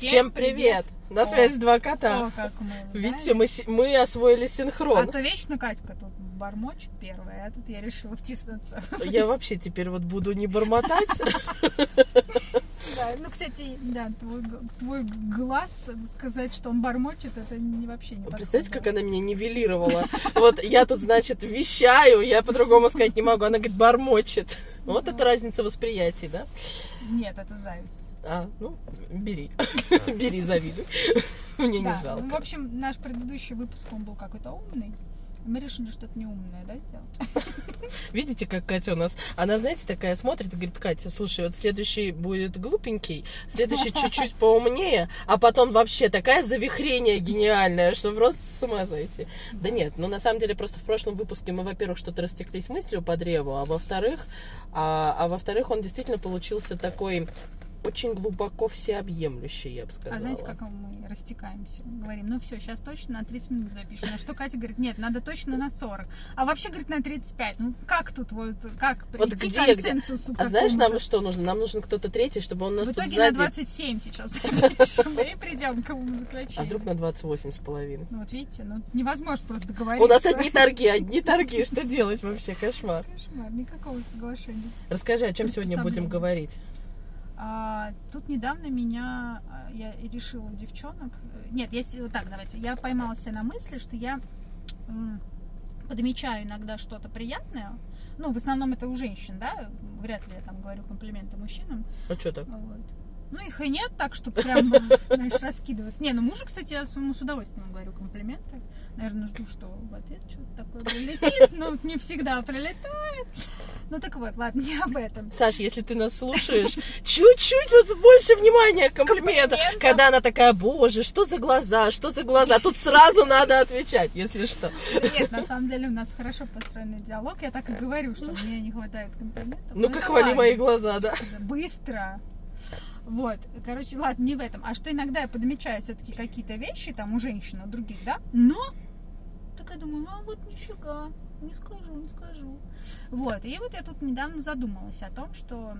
Всем привет! На О, связи два кота. О, как мы, Видите, мы, мы освоили А синхрон. то вечно Катька тут бормочет первая, а тут я решила втиснуться. Я вообще теперь вот буду не бормотать. Да, ну, кстати, да, твой, глаз, сказать, что он бормочет, это не, вообще не Представляете, как она меня нивелировала? Вот я тут, значит, вещаю, я по-другому сказать не могу. Она говорит, бормочет. Вот это разница восприятий, да? Нет, это зависть. А, ну, бери. Бери, завидуй. Мне не Да, ну, в жалко. общем, наш предыдущий выпуск, он был какой-то умный. Мы решили что-то неумное, да, сделать? Видите, как Катя у нас? Она, знаете, такая смотрит и говорит, Катя, слушай, вот следующий будет глупенький, следующий чуть-чуть поумнее, а потом вообще такая завихрение гениальное, что просто с ума зайти. Да нет, ну на самом деле просто в прошлом выпуске мы, во-первых, что-то растеклись мыслью по древу, а во-вторых, а, а во-вторых, он действительно получился такой очень глубоко всеобъемлющий, я бы сказала. А знаете, как мы растекаемся? Говорим, ну все, сейчас точно на 30 минут запишем. На что Катя говорит, нет, надо точно на 40. А вообще, говорит, на 35. Ну как тут вот, как Вот прийти где, к где? консенсусу А знаешь, нам что нужно? Нам нужен кто-то третий, чтобы он нас В итоге сзади... на 27 сейчас запишем и придем к какому заключению. А вдруг на 28 с половиной? Ну вот видите, ну невозможно просто договориться. У нас одни торги, одни торги. Что делать вообще? Кошмар. Кошмар, никакого соглашения. Расскажи, о чем сегодня будем говорить? А, тут недавно меня, а, я решила у девчонок, э, нет, если вот так, давайте, я поймала себя на мысли, что я подмечаю иногда что-то приятное, ну, в основном это у женщин, да, вряд ли я там говорю комплименты мужчинам, Ну что так? вот. Ну, их и нет, так что прям, знаешь, раскидываться. Не, ну мужу, кстати, я своему с удовольствием говорю комплименты. Наверное, жду, что в ответ что-то такое прилетит, но не всегда прилетает. Ну так вот, ладно, не об этом. Саш, если ты нас слушаешь, чуть-чуть вот больше внимания к комплиментам. Когда она такая, боже, что за глаза, что за глаза, тут сразу надо отвечать, если что. Нет, на самом деле у нас хорошо построенный диалог. Я так и говорю, что мне не хватает комплиментов. Ну, Ну-ка, это хвали мои глаза, да. Быстро. Вот, короче, ладно, не в этом. А что иногда я подмечаю все-таки какие-то вещи там у женщин, у других, да? Но такая думаю, а вот нифига, не скажу, не скажу. Вот, и вот я тут недавно задумалась о том, что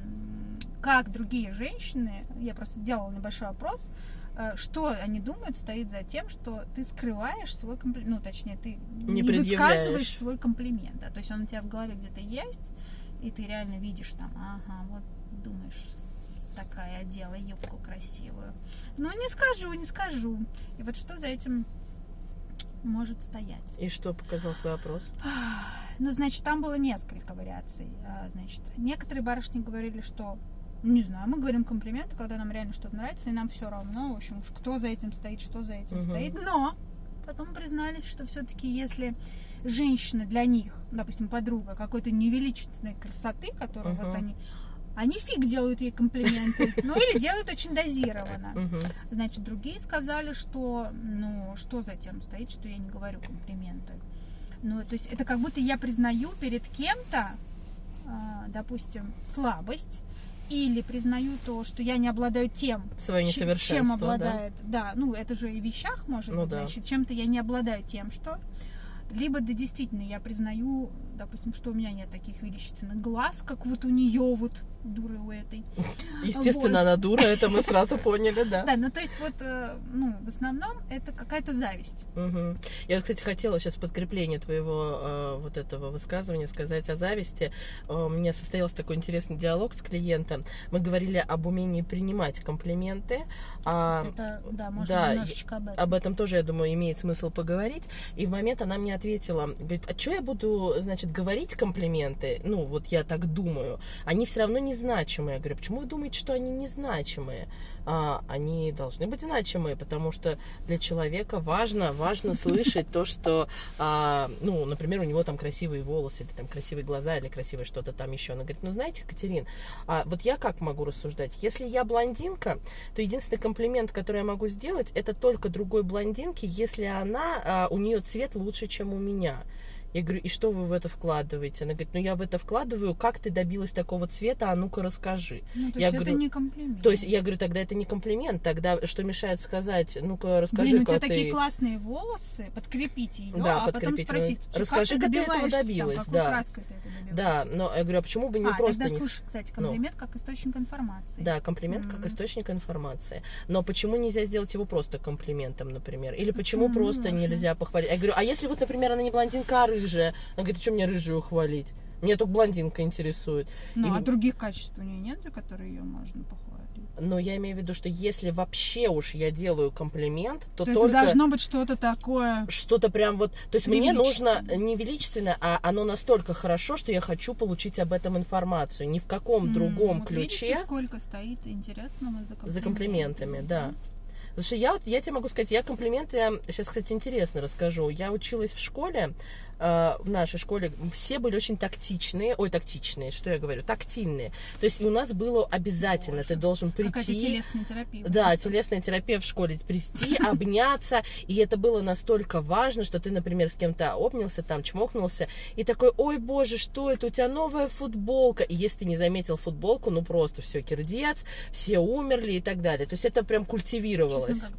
как другие женщины, я просто сделала небольшой опрос, э, что они думают стоит за тем, что ты скрываешь свой комплимент, ну, точнее, ты Не не, высказываешь свой комплимент, да, то есть он у тебя в голове где-то есть, и ты реально видишь там, ага, вот думаешь, такая одела юбку красивую. Но не скажу, не скажу. И вот что за этим может стоять? И что показал твой опрос? Ну, значит, там было несколько вариаций. А, Значит, некоторые барышни говорили, что не знаю, мы говорим комплименты, когда нам реально что-то нравится, и нам все равно, в общем, кто за этим стоит, что за этим Мгм. стоит. Но потом признались, что все-таки если женщина для них, допустим, подруга какой-то невеличественной красоты, которую Мгм. вот они, они фиг делают ей комплименты, ну или делают очень дозированно. Значит, другие сказали, что, ну, что за тем стоит, что я не говорю комплименты. Ну, то есть это как будто я признаю перед кем-то, а, допустим, слабость, или признаю то, что я не обладаю тем, Свое чем- чем несовершенство, да? обладает. Да? ну это же и в вещах может Ну быть, да. значит, чем-то я не обладаю тем, что. Либо, да, действительно, я признаю, допустим, что у меня нет таких величественных глаз, как вот у нее вот, дуры у этой. Естественно, Вот. она дура, это мы сразу поняли, да. Да, ну то есть вот, э, ну, в основном это какая-то зависть. Мгм. Я, кстати, хотела сейчас подкрепление твоего э, вот этого высказывания сказать о зависти. Э, у меня состоялся такой интересный диалог с клиентом. Мы говорили об умении принимать комплименты. а, Кстати, это, да, можно да, немножечко об этом. об этом тоже, я думаю, имеет смысл поговорить. И в момент она мне ответила, говорит, а что я буду, значит, говорить комплименты? Ну, вот я так думаю. Они все равно незначимые. Я говорю, почему вы думаете, что они незначимые? А, они должны быть значимые, потому что для человека важно, важно слышать то, что, а, ну, например, у него там красивые волосы, или там красивые глаза, или красивое что-то там еще. Она говорит, ну, знаете, Катерин, а вот я как могу рассуждать? Если я блондинка, то единственный комплимент, который я могу сделать, это только другой блондинке, если она, а, у нее цвет лучше, чем у меня. Я говорю, и что вы в это вкладываете? Она говорит, ну я в это вкладываю, как ты добилась такого цвета, а ну-ка расскажи. Ну, то Я есть это говорю, не комплимент. То есть я говорю, тогда это не комплимент, тогда что мешает сказать, ну-ка расскажи, Блин, у тебя как такие ты... классные волосы, подкрепите ее, Да, а потом подкрепите. спросить, Расскажи, как как ты ты этого там, добилась, какой да. краской ты это добиваешься. Да, но я говорю, а почему бы не а, просто тогда не... слушай, кстати, комплимент как источник информации. Да, комплимент как Мгм. источник информации. Но почему нельзя сделать его просто комплиментом, например? Или почему, Почему просто нельзя похвалить? Я говорю, а если вот, например, она не блондинка, а рыжая? Она говорит, что мне рыжую хвалить? Меня только блондинка интересует. Ну, И- а других качеств у нее нет, за которые ее можно похвалить? Но я имею в виду, что если вообще уж я делаю комплимент, то, То только это должно быть что-то такое. что-то прям вот... То есть мне нужно не величественно, а оно настолько хорошо, что я хочу получить об этом информацию. Ни в каком М, другом вот ключе Видите, сколько стоит интересного за комплиментами. за комплиментами, да. Потому что я вот, я тебе могу сказать, я комплименты, сейчас, кстати, интересно расскажу. Я училась в школе, в нашей школе все были очень тактичные, ой, тактичные, что я говорю, тактильные. То есть и у нас было обязательно, Боже, ты должен Какая-то прийти, телесная терапия. да, телесная терапия в школе, прийти, обняться, и это было настолько важно, что ты, например, с кем-то обнялся, там, чмокнулся, и такой, ой, боже, что это, у тебя новая футболка, и если ты не заметил футболку, ну просто все, кирдец, все умерли и так далее. То есть это прям культивировалось. Честно.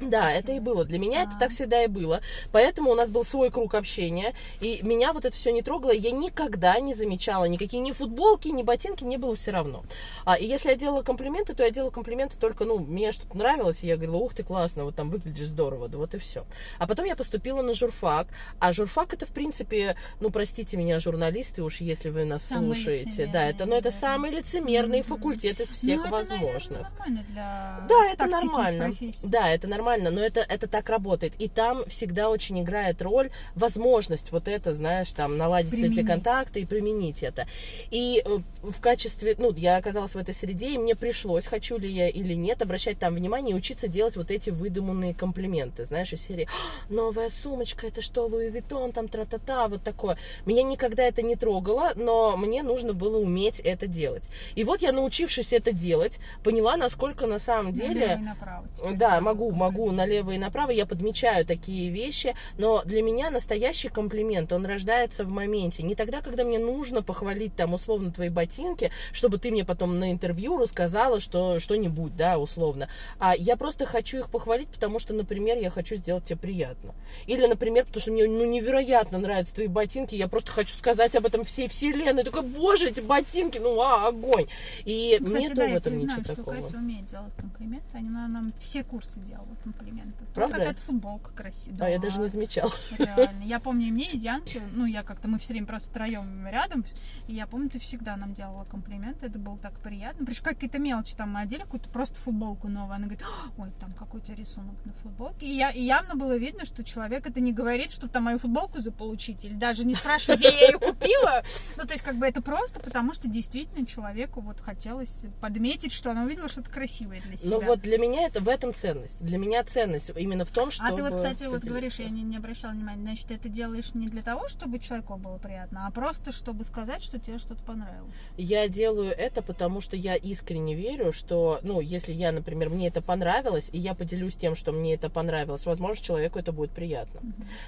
Да, это и было. Для меня это так всегда и было. Поэтому у нас был свой круг общения. И меня вот это все не трогало. Я никогда не замечала никакие ни футболки, ни ботинки, мне было все равно. А, и если я делала комплименты, то я делала комплименты только, ну, мне что-то нравилось, и я говорила, ух ты, классно, вот там выглядишь здорово, да вот и все. А потом я поступила на журфак. А журфак это, в принципе, ну, простите меня, журналисты, уж если вы нас Самый слушаете. Да, это, ну, это лицемерный, самый лицемерный Мгм. факультет из всех ну, это, возможных. наверное, для Да, это нормально. профессий. Да, это нормально, но это, это так работает. И там всегда очень играет роль возможность вот это, знаешь, там наладить эти Применить. контакты и применить это. И э, в качестве, ну, я оказалась в этой среде, и мне пришлось, хочу ли я или нет, обращать там внимание и учиться делать вот эти выдуманные комплименты, знаешь, из серии «А, «Новая сумочка, это что, Луи Виттон, там тра-та-та», вот такое. Меня никогда это не трогало, но мне нужно было уметь это делать. И вот я, научившись это делать, поняла, насколько на самом деле... Направо Да, могу, могу налево и направо, я подмечаю такие вещи, но для меня настоящий комплимент, он рождается в моменте. Не тогда, когда мне нужно похвалить там условно твои ботинки, чтобы ты мне потом на интервью рассказала что, что-нибудь, да, условно. А я просто хочу их похвалить, потому что, например, я хочу сделать тебе приятно. Или, например, потому что мне ну, невероятно нравятся твои ботинки, я просто хочу сказать об этом всей вселенной. Такой, боже, эти ботинки, ну, а, огонь. И Ну, Кстати, нету да, в этом ничего что такого. Катя умеет делать комплименты. Она нам все курсы делала комплименты. Правда? Какая-то футболка красивая. А я даже не замечала. Реально. Я помню, и мне, и Дианке, ну, я как-то, мы все время просто втроем рядом, и я помню, ты всегда нам делала комплименты, это было так приятно. Причем какие-то мелочи, там, мы одели какую-то просто футболку новую, она говорит, ой, там какой у тебя рисунок на футболке. И, я, и явно было видно, что человек это не говорит, чтобы там мою футболку заполучить, или даже не спрашивает, где я ее купила. Ну, то есть, как бы это просто потому, что действительно человеку вот хотелось подметить, что она увидела что-то красивое для себя. Ну вот для меня это в этом ценность. Для меня ценность именно в том, что. А ты вот, кстати, вот говоришь, я не, не обращала внимания, значит, это делаешь не для того, чтобы человеку было приятно, а просто чтобы сказать, что тебе что-то понравилось. Я делаю это, потому что я искренне верю, что, ну, если я, например, мне это понравилось, и я поделюсь тем, что мне это понравилось, возможно, человеку это будет приятно.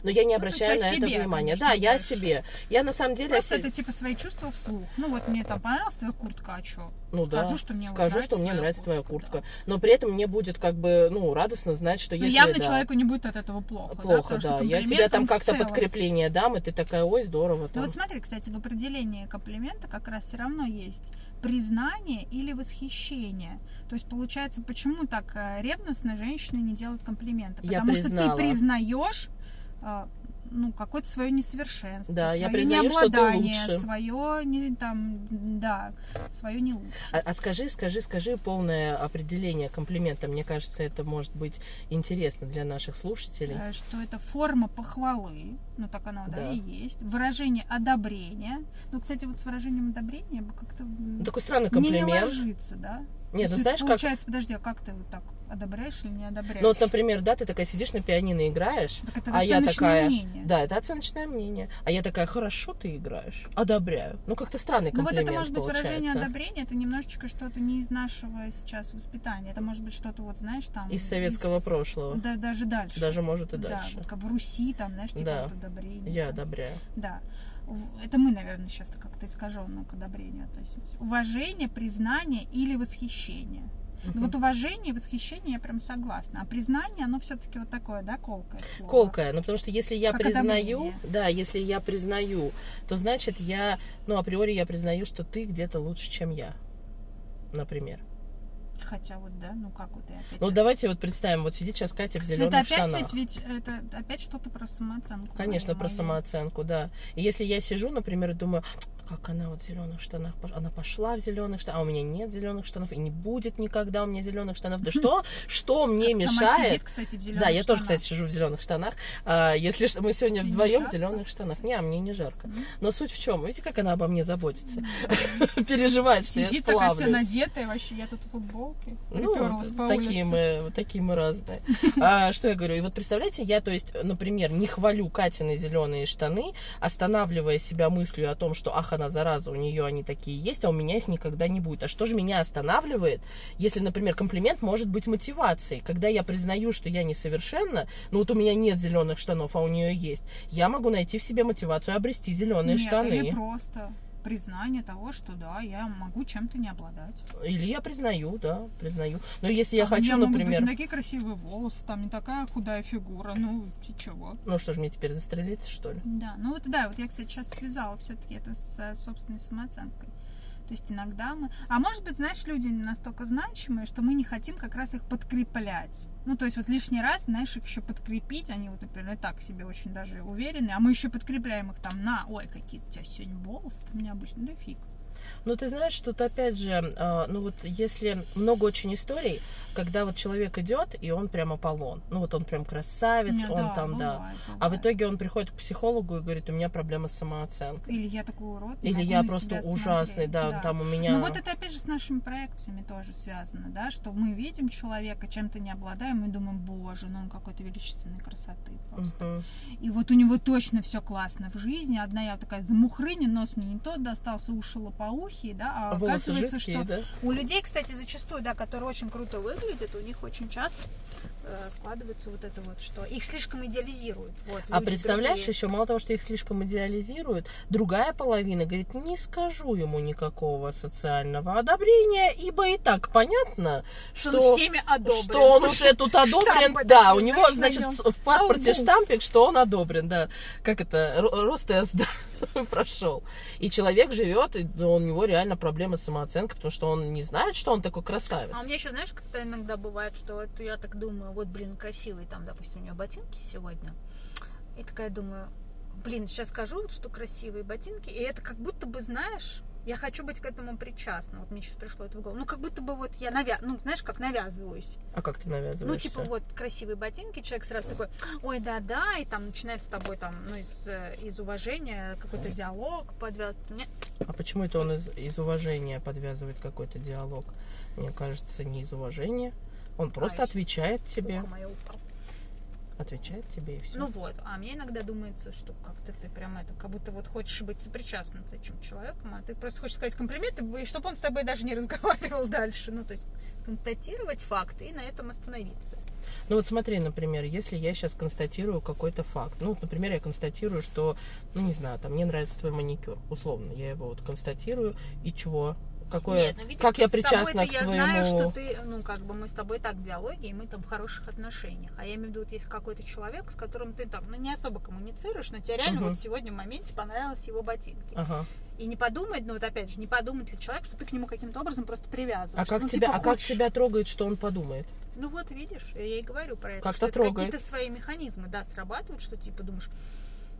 Но я не Ну, есть обращаю о на это себе, внимания. конечно, Да, я больше. себе. Я на самом деле Просто себе- это типа свои чувства вслух. Ну вот мне там понравилась твоя куртка, а что? Ну да. Скажу, что мне вот Скажу, нравится что мне твоя нравится твоя куртка, куртка. Но при этом мне будет как бы, ну, радостно знать, что Ну, если явно да, человеку не будет от этого плохо. плохо, что да. Я тебе там как-то целом. Подкрепление дам, и ты такая, ой, здорово. Ну там». вот смотри, кстати, в определении комплимента как раз все равно есть признание или восхищение. То есть получается, почему так э, ревностно женщины не делают комплименты? Я Потому признала. что ты признаешь э, ну, какое-то свое несовершенство, Да, я свое признаю, что ты необладание, лучше. свое не там, да, свое не лучше. А, а скажи, скажи, скажи полное определение комплимента. Мне кажется, это может быть интересно для наших слушателей. Э, что это форма похвалы, ну так оно да. Да. и есть, выражение одобрения. Ну, кстати, вот с выражением одобрения бы как-то Ну, Такой странный мне не комплимент. ложится, да? Нет, ну знаешь, как... получается, подожди, а как ты вот так одобряешь или не одобряешь? Ну вот, например, да, ты такая сидишь на пианино играешь, так это а я такая- мнение. Да, это оценочное мнение. А я такая, хорошо ты играешь, одобряю. Ну, как-то странный Ну вот комплимент это может быть выражение получается. одобрения, это немножечко что-то не из нашего сейчас воспитания. Это может быть что-то вот, знаешь, там... Из советского из- прошлого. Да, даже дальше. Даже может и Да, дальше. вот как в Руси, там, знаешь, типа Да. вот одобрение. Я там. одобряю. Да. Это мы, наверное, сейчас как-то искаженно к одобрению относимся. Уважение, признание или восхищение. Мгм. Вот уважение и восхищение я прям согласна. А признание, оно все-таки вот такое, да, колкое слово. Колкая, ну потому что если я Как признаю, одобрение. да, если я признаю, то значит я, ну априори я признаю, что ты где-то лучше, чем я, например. Хотя вот, да, ну как вот и опять. Ну давайте вот представим, вот сидит сейчас Катя в Ну, зеленых это опять штанах. ведь, ведь это опять что-то про самооценку. Конечно, про мою. самооценку, да. И если я сижу, например, и думаю, как она вот в зеленых штанах, она пошла в зеленых штанах, а у меня нет зеленых штанов, и не будет никогда у меня зеленых штанов. Да что, что мне мешает? сидит, кстати, в зеленых Да, я тоже, штанах. кстати, сижу в зеленых штанах. А, если что, мы сегодня не вдвоем в зеленых штанах. Не, а мне не жарко. Но суть в чем? Видите, как она обо мне заботится? Переживает, что я Сидит такая вся сплавлюсь. надетая, вообще я тут в футболке. Ну, вот такие мы, такие мы разные. А, что я говорю? И вот представляете, я, то есть, например, не хвалю Катины зеленые штаны, останавливая себя мыслью о том, что, ах, она зараза, у нее они такие есть, а у меня их никогда не будет. А что же меня останавливает, если, например, комплимент может быть мотивацией? Когда я признаю, что я несовершенна, ну вот у меня нет зеленых штанов, а у нее есть, я могу найти в себе мотивацию обрести зеленые Нет, штаны. или просто признание того, что да, я могу чем-то не обладать. Или я признаю, да, признаю. Но если я Там хочу, могут быть например... не такие красивые волосы, там не такая худая фигура, ну и чего. Ну что ж, мне теперь застрелиться, что ли? Да, ну вот да, вот я, кстати, сейчас связала все-таки это с собственной самооценкой. То есть иногда мы... А может быть, знаешь, люди настолько значимые, что мы не хотим как раз их подкреплять. Ну, то есть вот лишний раз, знаешь, их еще подкрепить, они вот, например, и так себе очень даже уверены, а мы еще подкрепляем их там на, ой, какие у тебя сегодня волосы там необычные, да фиг. Ну, ты знаешь, тут опять же, а, ну вот если много очень историй, когда вот человек идет, и он прям Аполлон. Ну вот он прям красавец, Не, он там, да. бывает, А в итоге он приходит к психологу и говорит, у меня проблема с самооценкой. Или я такой урод. Или я просто ужасный, смотреть. да, там у меня... Ну вот это опять же с нашими проекциями тоже связано, да, что мы видим человека, чем-то не обладаем, и думаем, боже, ну он какой-то величественной красоты просто. Мгм. И вот у него точно все классно в жизни. Одна я такая замухрыня, нос мне не тот достался, уши лопоухие, да, а Волосы оказывается, жидкие, что да? у людей, кстати, зачастую, да, которые очень круто выглядят, у них очень часто э, складывается вот это вот, что их слишком идеализируют. Вот, А представляешь, другие. еще мало того, что их слишком идеализируют, другая половина говорит, не скажу ему никакого социального одобрения, ибо и так понятно, что, что, он всеми одобрен. что он уже тут одобрен, Штампы да, у него, значит, в паспорте штампик, что он одобрен, да, как это, ро- Ростест да, прошел. И человек живет, и ну, у него реально проблемы с самооценкой, потому что он не знает, что он такой красавец. А у меня еще, знаешь, как-то иногда бывает, что вот я так думаю, вот, блин, красивые там, допустим, у нее ботинки сегодня. И такая думаю, блин, сейчас скажу, что красивые ботинки, и это как будто бы, знаешь, я хочу быть к этому причастна. Вот мне сейчас пришло это в голову. Ну, как будто бы вот я навя... ну, знаешь, как навязываюсь. А как ты навязываешься? Ну, типа, вот красивые ботинки, человек сразу такой, ой, да-да, и там начинает с тобой там, ну, из, э, из уважения какой-то диалог подвязывать. Мне А почему это он из, из уважения подвязывает какой-то диалог? Мне кажется, не из уважения. Он просто ещё отвечает тебе. ухо мое упало. Отвечает тебе и все. Ну вот, а мне иногда думается, что как-то ты прям это, как будто вот хочешь быть сопричастным с этим человеком, а ты просто хочешь сказать комплимент, и чтобы он с тобой даже не разговаривал дальше. Ну, то есть констатировать факты и на этом остановиться. Ну вот смотри, например, если я сейчас констатирую какой-то факт. Ну, вот, например, я констатирую, что, ну не знаю, там мне нравится твой маникюр. Условно, я его вот констатирую. И чего? Какое? Нет, ну, видишь, как я причастна к я твоему... знаю, что ты, ну, как бы мы с тобой так в диалоге, и мы там в хороших отношениях. А я имею в виду, вот есть какой-то человек, с которым ты там, ну, не особо коммуницируешь, но тебе реально Мгм. вот сегодня в моменте понравились его ботинки. Ага. И не подумает, ну вот опять же, не подумает ли человек, что ты к нему каким-то образом просто привязываешься. А как, ну, тебя, типа, а как хочешь- тебя трогает, что он подумает? Ну вот видишь, я и говорю про это. Как-то трогает. Какие-то свои механизмы, да, срабатывают, что типа думаешь,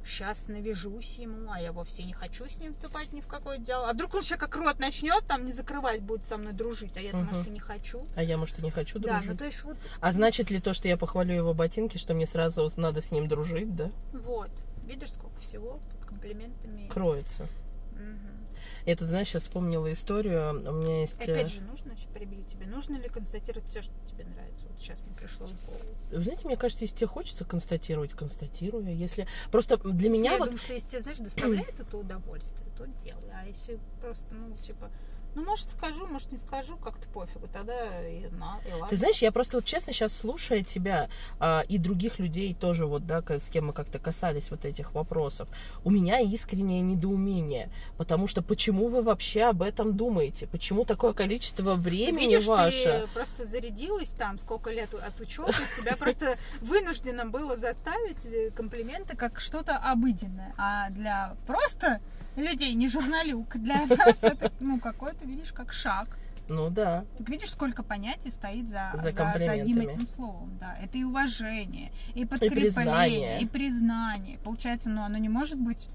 сейчас навяжусь ему, а я вовсе не хочу с ним вступать ни в какое дело. А вдруг он сейчас как рот начнет там не закрывать, будет со мной дружить, а я, Мгм. может, и не хочу. А я, может, и не хочу Да, дружить. ну то есть вот, А значит ли то, что я похвалю его ботинки, что мне сразу надо с ним дружить, да? вот, видишь, сколько всего под комплиментами. Кроется. Мгм. Я тут, знаешь, сейчас вспомнила историю. У меня есть... э, Опять же, нужно, перебью тебя, нужно ли констатировать все, что тебе нравится? Вот сейчас мне пришло в голову. Вы знаете, мне кажется, если тебе хочется констатировать, констатирую. Если просто для меня я вот думаю, что если тебе, знаешь, доставляет это удовольствие, то делай. А если просто, ну, типа, ну, может, скажу, может, не скажу, как-то пофигу, тогда и, на, и ладно. Ты знаешь, я просто вот честно сейчас слушая тебя а, и других людей тоже вот, да, с кем мы как-то касались вот этих вопросов, у меня искреннее недоумение, потому что почему вы вообще об этом думаете? Почему такое количество Ты времени видишь, ваше? ты просто зарядилась там, сколько лет от учебы, тебя просто вынуждено было заставить э, комплименты как что-то обыденное. А для просто людей, не журналюк, для нас это, ну, какой-то, видишь, как шаг. Ну да. Так видишь, сколько понятий стоит за, За за, за одним этим словом. Да. Это и уважение, и подкрепление, признание. и признание. Получается, ну, оно не может быть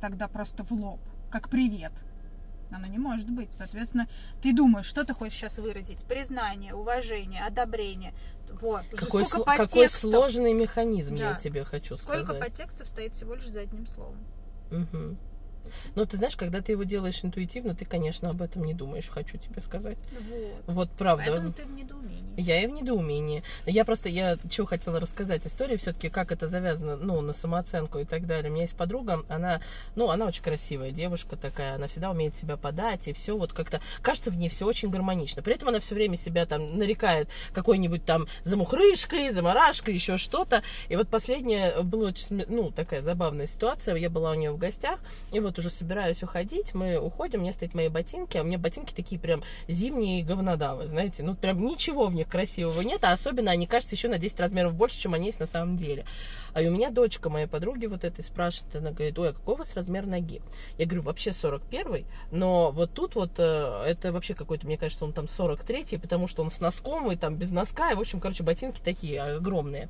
тогда просто в лоб, как привет. Оно не может быть. Соответственно, ты думаешь, что ты хочешь сейчас выразить? Признание, уважение, одобрение. Вот. Какой, сколько сло- какой сложный механизм, я Да. тебе хочу сколько сказать. подтекстов стоит всего лишь за одним словом. Мгм. Ну, ты знаешь, когда ты его делаешь интуитивно, ты, конечно, об этом не думаешь, хочу тебе сказать. Вот. Вот правда. Поэтому ты в недоумении. Я и в недоумении. Я просто, я чего хотела рассказать историю, все-таки как это завязано, ну, на самооценку и так далее. У меня есть подруга, она, ну, она очень красивая девушка такая, она всегда умеет себя подать, и все вот как-то, кажется, в ней все очень гармонично. При этом она все время себя там нарекает какой-нибудь там замухрышкой, замарашкой, еще что-то. И вот последняя была очень, ну, такая забавная ситуация. Я была у нее в гостях, и вот уже собираюсь уходить, мы уходим, меня стоят мои ботинки, а у меня ботинки такие прям зимние говнодавы, знаете, ну прям ничего в них красивого нет, а особенно они кажутся еще на 10 размеров больше, чем они есть на самом деле. А у меня дочка моей подруги вот этой спрашивает, она говорит, ой, а какой у вас размер ноги? Я говорю, вообще 41 но вот тут вот э, это вообще какой-то, мне кажется, он там 43 потому что он с носком и там без носка, и, в общем, короче, ботинки такие огромные.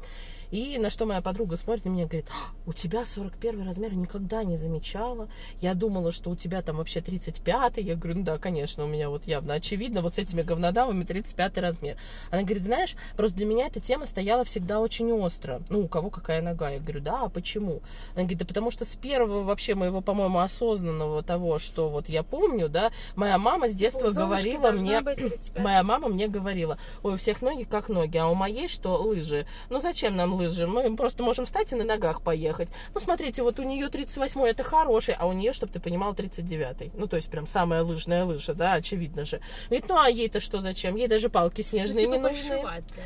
И на что моя подруга смотрит на меня и говорит, «А, у тебя 41 размер, никогда не замечала. Я думала, что у тебя там вообще 35 Я говорю, ну да, конечно, у меня вот явно очевидно, вот с этими говнодавами 35 размер. Она говорит, знаешь, просто для меня эта тема стояла всегда очень остро. Ну, у кого какая нога? Я говорю, да, а почему? Она говорит, да потому что с первого вообще моего, по-моему, осознанного того, что вот я помню, да, моя мама с детства У говорила мне, быть 35. моя мама мне говорила, ой, у всех ноги как ноги, а у моей что, лыжи. Ну, зачем нам лыжи? Мы просто можем встать и на ногах поехать. Ну, смотрите, вот у нее 38 это хороший, а у нее, чтобы ты понимал, 39 Ну, то есть прям самая лыжная лыжа, да, очевидно же. Говорит, ну, а ей-то что зачем? Ей даже палки Ну, снежные типа не нужны.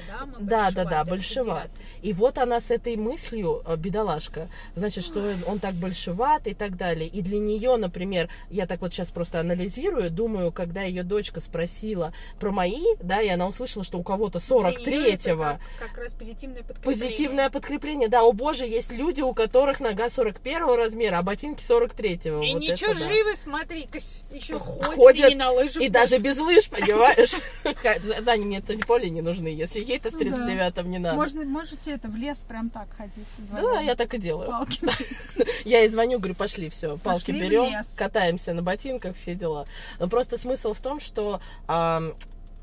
да? Мы Да, да, да, большеват. 39. И вот она с этой мыслью, э, бедолашка, значит, что он- он так большеват и так далее. И для нее, например, я так вот сейчас просто анализирую, думаю, когда ее дочка спросила про мои, да, и она услышала, что у кого-то Для неё это 43-го Как, как раз позитивное подкрепление. позитивное подкрепление. Да, о боже, есть люди, у которых нога 41 размера, а ботинки 43-го. И Вот ничего, это да. живы, смотри-ка, еще ходят, Ходят, и на лыжах И даже без лыж, понимаешь? Да, они мне это поле не нужны. Если ей-то с 39-м не надо. Можно, можете это в лес прям так ходить. Да, я так и делаю. Я ей звоню, говорю, пошли, все, палки берем, катаемся на ботинках, все дела. Но просто смысл в том, что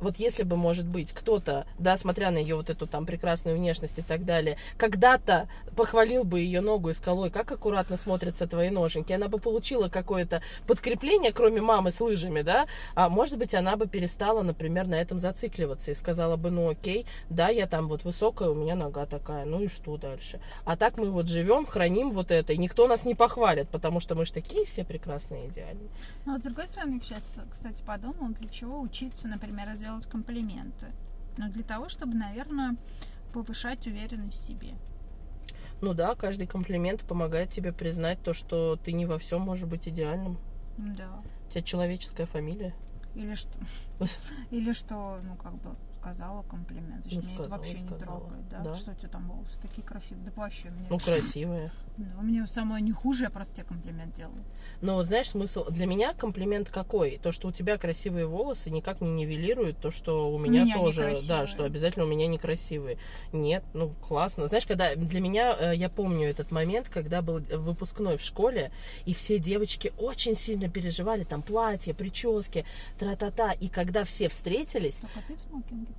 вот если бы, может быть, кто-то, да, смотря на ее вот эту там прекрасную внешность и так далее, когда-то похвалил бы ее ногу и сказал, ой, как аккуратно смотрятся твои ноженьки, она бы получила какое-то подкрепление, кроме мамы с лыжами, да, а может быть, она бы перестала, например, на этом зацикливаться и сказала бы, ну окей, да, я там вот высокая, у меня нога такая, ну и что дальше? А так мы вот живем, храним вот это, и никто нас не похвалит, потому что мы же такие все прекрасные идеальные. Ну, вот с другой стороны, сейчас, кстати, подумала, для чего учиться, например, делать комплименты. Ну, для того, чтобы, наверное, повышать уверенность в себе. Ну да, каждый комплимент помогает тебе признать то, что ты не во всем можешь быть идеальным. Да. У тебя человеческая фамилия. Или что, или что, ну, как бы сказала комплимент. Значит, Ну, меня это сказала, вообще не сказала. трогает, да? Да. Что у тебя там волосы такие красивые? Да вообще мне... Ну, красивая. Да, мне самое не хуже, я просто тебе комплимент делаю. Но вот знаешь, смысл для меня комплимент какой? То, что у тебя красивые волосы, никак не нивелирует то, что у меня, меня тоже, некрасивые. да, что обязательно у меня некрасивые. Нет, ну классно. Знаешь, когда для меня, э, я помню этот момент, когда был выпускной в школе, и все девочки очень сильно переживали, там платья, прически, тра-та-та, и когда все встретились, Только ты в смокинге?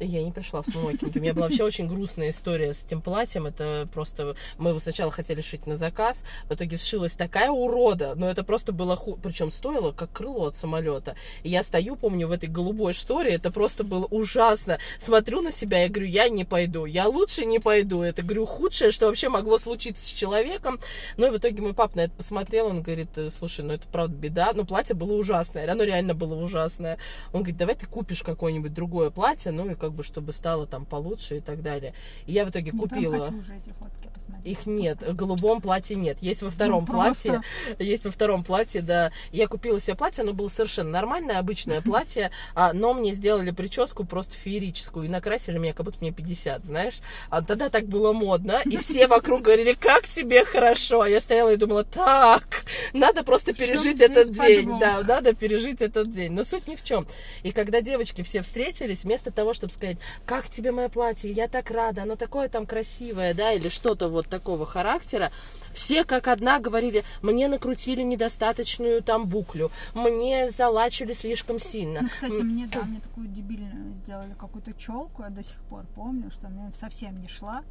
Я не пришла в смокинге. У меня была вообще очень грустная история с этим платьем. Это просто... Мы его сначала хотели шить на заказ. В итоге сшилась такая урода. Но это просто было... Ху... Причем стоило, как крыло от самолета. И я стою, помню, в этой голубой шторе. Это просто было ужасно. Смотрю на себя и говорю, я не пойду. Я лучше не пойду. Это, говорю, худшее, что вообще могло случиться с человеком. Ну и в итоге мой папа на это посмотрел. Он говорит, слушай, ну это правда беда. Но платье было ужасное. Оно реально было ужасное. Он говорит, давай ты купишь какое-нибудь другое платье. Ну и как бы, чтобы стало там получше и так далее. И я в итоге прям купила. хочу уже эти фотки посмотреть. Их нет, в голубом платье нет. Есть во втором Ну, платье. Есть во втором платье, да. Я купила себе платье, оно было совершенно нормальное, обычное платье, а, но мне сделали прическу просто феерическую и накрасили меня, как будто мне 50, знаешь. А тогда так было модно, и все вокруг говорили, как тебе хорошо. А я стояла и думала, так, надо просто пережить этот день. Да, надо пережить этот день. Но суть ни в чем. И когда девочки все встретились, вместо того, чтобы сказать, как тебе мое платье, я так рада, оно такое там красивое, да, или что-то вот такого характера, все как одна говорили, мне накрутили недостаточную там буклю, мне залачили слишком сильно. Ну, кстати, мне, да, мне такую дебильную сделали какую-то челку, я до сих пор помню, что мне совсем не шла.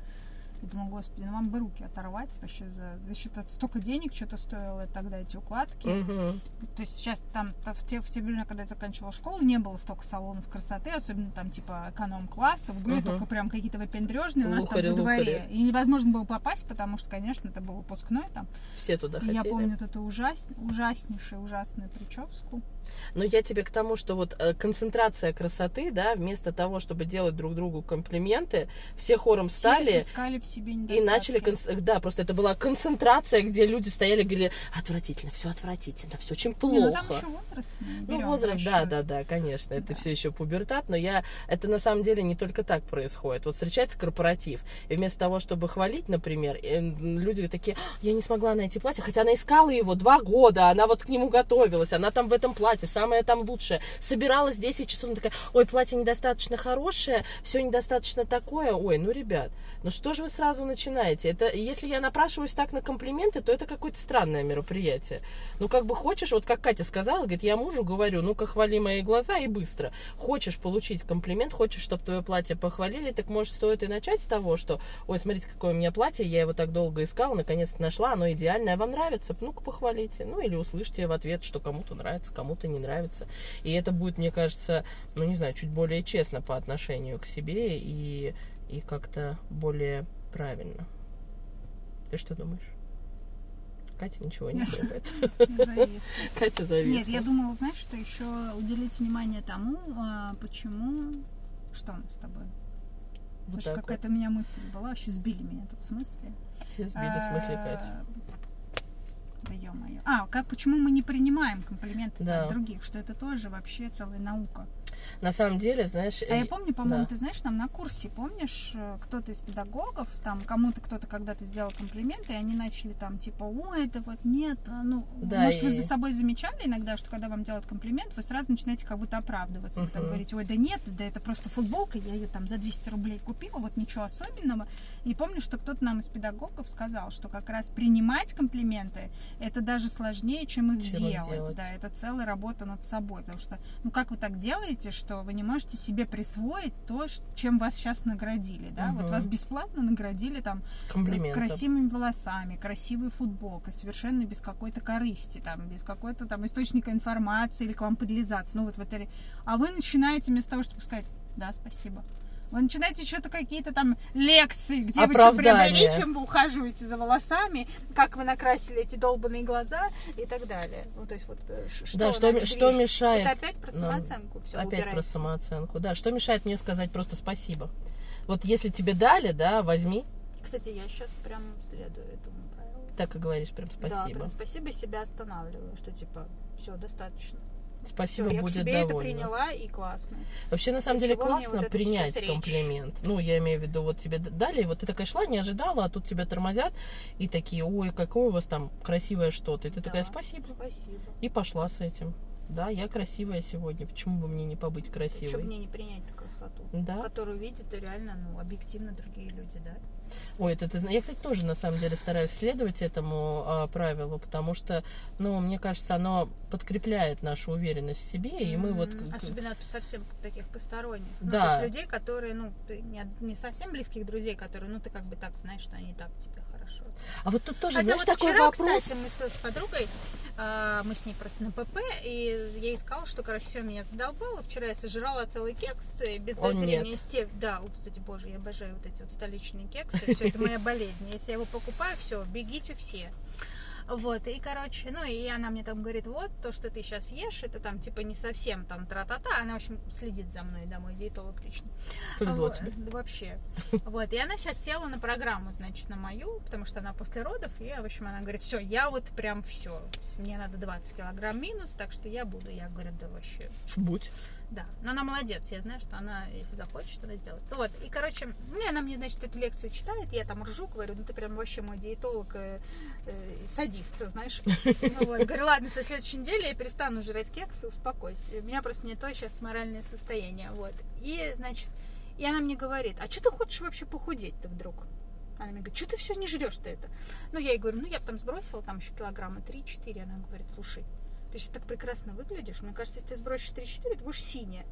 И думаю, господи, ну вам бы руки оторвать вообще за... За счет столько денег что-то стоило тогда эти укладки. Мгм. То есть сейчас там то в те, в те времена, когда я заканчивала школу, не было столько салонов красоты, особенно там типа эконом-классов, были Мгм. только прям какие-то выпендрежные у нас там во дворе. И невозможно было попасть, потому что, конечно, это был выпускной там. Все туда И хотели. я помню вот эту ужас... ужаснейшую, ужасную прическу. Но я тебе к тому, что вот э, концентрация красоты, да, вместо того, чтобы делать друг другу комплименты, все хором Все встали искали в себе и начали, конц- да, просто это была концентрация, где люди стояли и говорили, отвратительно, все отвратительно, все очень Не, плохо. ну там еще возраст. не Ну, берем возраст, да, большой. да, да, конечно, это Да. все еще пубертат, но я, это на самом деле не только так происходит. Вот встречается корпоратив, и вместо того, чтобы хвалить, например, люди такие, «А, я не смогла найти платье, хотя она искала его два года, она вот к нему готовилась, она там в этом платье, самое там лучшее, собиралась 10 часов, такая, ой, платье недостаточно хорошее, все недостаточно такое, ой, ну, ребят, ну что же вы сразу начинаете? Это, если я напрашиваюсь так на комплименты, то это какое-то странное мероприятие. Ну, как бы хочешь, вот как Катя сказала, говорит, я мужу говорю, ну-ка, хвали мои глаза и быстро. Хочешь получить комплимент, хочешь, чтобы твое платье похвалили, так может стоит и начать с того, что, ой, смотрите, какое у меня платье, я его так долго искала, наконец-то нашла, оно идеальное, вам нравится, ну-ка, похвалите. Ну, или услышьте в ответ, что кому-то нравится, кому-то не нравится. И это будет, мне кажется, ну, не знаю, чуть более честно по отношению к себе и, и как-то более правильно. Ты что думаешь? Катя ничего не зависла. Катя зависла. Нет, я думала, знаешь, что еще уделить внимание тому, а, почему... Что мы с тобой? Вот Слушай, так какая-то у меня мысль была, вообще сбили меня тут в смысле. вот. Все сбили в смысле Катя. Ё-моё. А, как, почему мы не принимаем комплименты Да. от других, что это тоже вообще целая наука. На самом деле, знаешь... А я помню, по-моему, да. ты знаешь, нам на курсе, помнишь, э, кто-то из педагогов, там кому-то кто-то когда-то сделал комплименты, и они начали там типа, ой, это вот нет, а, ну, Да, может, вы и- за собой замечали иногда, что когда вам делают комплимент, вы сразу начинаете как будто оправдываться, вы там Мгм. говорите, ой, да нет, да это просто футболка, я ее там за 200 рублей купила, вот ничего особенного. И помню, что кто-то нам из педагогов сказал, что как раз принимать комплименты, это даже сложнее, чем их Чем их делать. делать. Да, это целая работа над собой, потому что, ну как вы так делаете, что вы не можете себе присвоить то, чем вас сейчас наградили, да? Вот Мгм. вас бесплатно наградили там красивыми волосами, красивой футболкой, совершенно без какой-то корысти, там, без какой-то там источника информации или к вам подлизаться. Ну вот в этой... А вы начинаете вместо того, чтобы сказать, да, спасибо. Вы начинаете что-то какие-то там лекции, где вы что Оправдания. приобрели, чем вы ухаживаете за волосами, как вы накрасили эти долбанные глаза и так далее. Ну, то есть вот э, что Да, что, что мешает... Это опять про самооценку. Все, Опять про самооценку. Да, что мешает мне сказать просто спасибо? Вот если тебе дали, да, возьми, Кстати, я сейчас прям следую этому правилу. так и говоришь прям Да, спасибо. прям спасибо себя останавливаю, что типа все достаточно. Спасибо, Всё, я к будет себе это довольна. приняла и классно. Вообще, на самом Для деле, классно вот принять речь? комплимент. Ну, я имею в виду, вот тебе дали, вот ты такая шла, не ожидала, а тут тебя тормозят и такие, ой, какое у вас там красивое что-то. И ты такая, Да. спасибо. Спасибо. И пошла с этим. Да, я красивая сегодня. Почему бы мне не побыть Чтобы красивой? мне не принять красоту. красоту, Да. которую видят реально, ну, объективно другие люди, да. Ой, это ты Я, кстати, тоже на самом деле стараюсь следовать этому а, правилу, потому что, ну, мне кажется, оно подкрепляет нашу уверенность в себе, и мы вот. Особенно от совсем таких посторонних. Ну, Да. то есть людей, которые, ну, не, не совсем близких друзей, которые, ну, ты как бы так знаешь, что они так хорошо. А вот тут тоже, Хотя знаешь, вот такой вчера, вопрос. кстати, мы с, с подругой, а, мы с ней просто на ПП, и я ей сказала, что, короче, все меня задолбало. Вчера я сожрала целый кекс э, без зазрения нет. степь. Да, о, кстати, боже, я обожаю вот эти вот столичные кексы. Все, это моя болезнь. Если я его покупаю, все, бегите все. Вот, и, короче, ну, и она мне там говорит, вот, то, что ты сейчас ешь, это там, типа, не совсем там тра-та-та. Она, в общем, следит за мной, да, мой диетолог лично. Повезло Вот, тебе. да, вообще. Вот, и она сейчас села на программу, значит, на мою, потому что она после родов, и, в общем, она говорит, все, я вот прям все, мне надо 20 килограмм минус, так что я буду. Я говорю, да вообще, Будь. Да. Но она молодец, я знаю, что она, если захочет, она сделает. Ну вот, и, короче, ну, она мне, значит, эту лекцию читает, я там ржу, говорю, ну, ты прям вообще мой диетолог, э, э, садист, знаешь. Ну вот, говорю, ладно, со следующей недели я перестану жрать кексы, успокойся. У меня просто не то сейчас моральное состояние, вот. И, значит, и она мне говорит, а что ты хочешь вообще похудеть-то вдруг? Она мне говорит, что ты все не жрешь-то это? Ну, я ей говорю, ну, я там сбросила там еще килограмма 3-4. Она говорит, слушай, ты сейчас так прекрасно выглядишь. Мне кажется, если ты сбросишь 3-4, ты будешь синяя.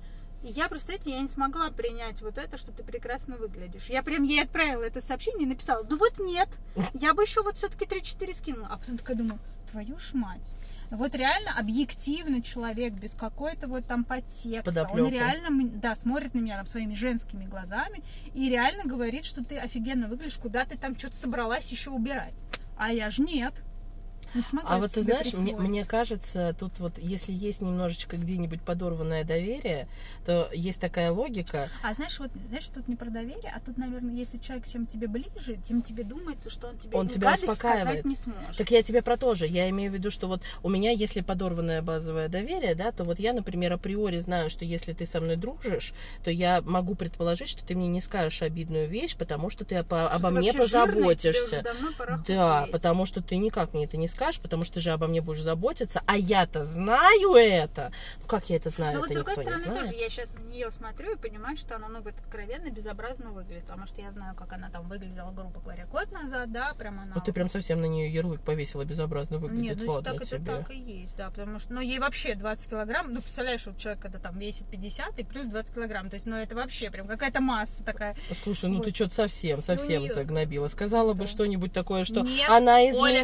И я просто, эти, я не смогла принять вот это, что ты прекрасно выглядишь. Я прям ей отправила это сообщение и написала, ну вот нет, я бы еще вот все-таки 3-4 скинула. А потом такая думаю, твою ж мать. Вот реально объективно человек без какой-то вот там подтекста. Он реально, да, смотрит на меня там своими женскими глазами и реально говорит, что ты офигенно выглядишь, куда ты там что-то собралась еще убирать. А я ж нет. Не смогла А вот ты знаешь, мне, мне кажется, тут вот если есть немножечко где-нибудь подорванное доверие, то есть такая логика. А знаешь, вот знаешь, тут не про доверие, а тут, наверное, если человек чем тебе ближе, тем тебе думается, что он тебе Он тебя успокаивает. сказать не сможет. Так я тебе про то же. Я имею в виду, что вот у меня, если подорванное базовое доверие, да, то вот я, например, априори знаю, что если ты со мной дружишь, то я могу предположить, что ты мне не скажешь обидную вещь, потому что ты по- Что обо ты мне позаботишься. пора Да, худеть. потому что ты никак мне это не скажешь, потому что ты же обо мне будешь заботиться, а я-то знаю это. Ну как я это знаю? Но вот с другой стороны тоже я сейчас на нее смотрю и понимаю, что она ну вот откровенно безобразно выглядит, потому что я знаю, как она там выглядела, грубо говоря, год назад, да, прям она. Ну ты прям совсем на нее ярлык повесила, безобразно выглядит. Нет, ну Ладно так это тебе. так и есть, да, потому что, ну, ей вообще 20 килограмм, ну, представляешь, вот человек, когда там весит 50 и плюс 20 килограмм, то есть, ну, это вообще прям какая-то масса такая. Слушай, ну Вот. ты что-то совсем, совсем её- загнобила. Сказала бы Да. что-нибудь такое, что Нет, она Оля,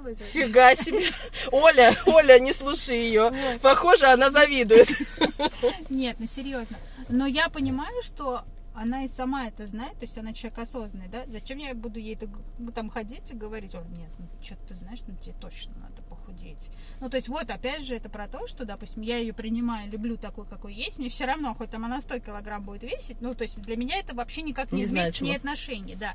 выглядишь. Фига себе. Оля, Оля, не слушай ее. Вот. Похоже, она завидует. Нет, ну серьезно. Но я понимаю, что она и сама это знает, то есть она человек осознанный, да? Зачем я буду ей там ходить и говорить, о, нет, ну, что ты знаешь, ну тебе точно надо похудеть. Ну, то есть вот, опять же, это про то, что, допустим, я ее принимаю, люблю такой, какой есть, мне все равно, хоть там она 100 килограмм будет весить, ну, то есть для меня это вообще никак не изменит к Незначимо. ней отношения, да.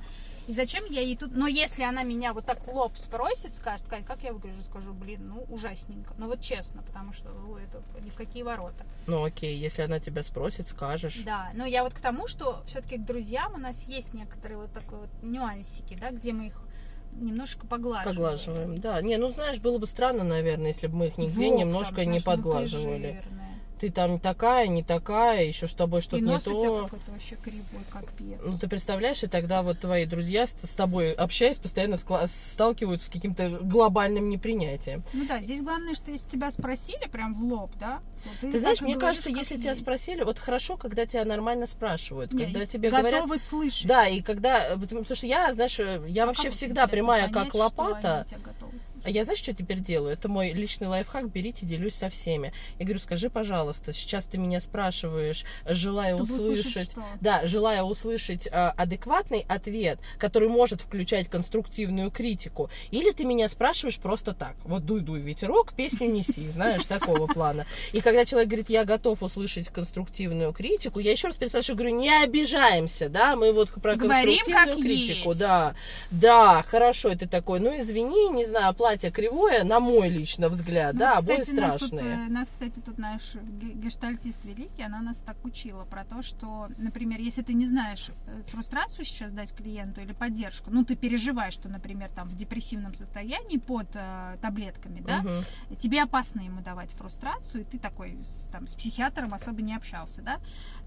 И зачем я ей тут... Но если она меня вот так в лоб спросит, скажет, Кать, как я выгляжу, скажу, блин, ну, ужасненько. Ну, вот честно, потому что ну, это ни в какие ворота. Ну окей, если она тебя спросит, скажешь. Да, но я вот к тому, что все-таки к друзьям у нас есть некоторые вот такой вот нюансики, да, где мы их немножко поглаживаем. Поглаживаем, да. Не, ну знаешь, было бы странно, наверное, если бы мы их нигде Вот, немножко там, не знаешь, ну, ты подглаживали. жирная. Ты там такая, не такая, еще с тобой И что-то не нос у тебя то. какой-то вообще кривой, капец. Ну, ты представляешь, и тогда вот твои друзья с, с тобой общаясь, постоянно скла- сталкиваются с каким-то глобальным непринятием. Ну да, здесь главное, что если тебя спросили прям в лоб, да, вот Ты знаешь, мне говоришь, кажется, если есть. тебя спросили, вот хорошо, когда тебя нормально спрашивают, Не, когда тебе готовы говорят... слышать. Да, и когда... Потому что я, знаешь, я А вообще всегда прямая, понять, как лопата. готовы? А я знаешь, что теперь делаю? Это мой личный лайфхак, берите, делюсь со всеми. Я говорю, скажи, пожалуйста, сейчас ты меня спрашиваешь, желая Чтобы услышать услышать... что? Да, желая услышать а, адекватный ответ, который может включать конструктивную критику, или ты меня спрашиваешь просто так, вот дуй-дуй ветерок, песню неси, знаешь, такого плана. И когда человек говорит, я готов услышать конструктивную критику, я еще раз переспрашиваю, говорю, не обижаемся, да, мы вот про Говорим, конструктивную критику, есть. да, да, хорошо, ты такой, ну извини, не знаю, платье кривое, на мой лично взгляд, Ну, да, кстати, обои нас тут, страшные. э, нас, кстати, тут наш ге- гештальтист великий, она нас так учила про то, что, например, если ты не знаешь э, фрустрацию сейчас дать клиенту или поддержку, ну, ты переживаешь, что, например, там в депрессивном состоянии под э, таблетками, да, Мгм. тебе опасно ему давать фрустрацию, и ты такой с, там, с психиатром особо не общался, да,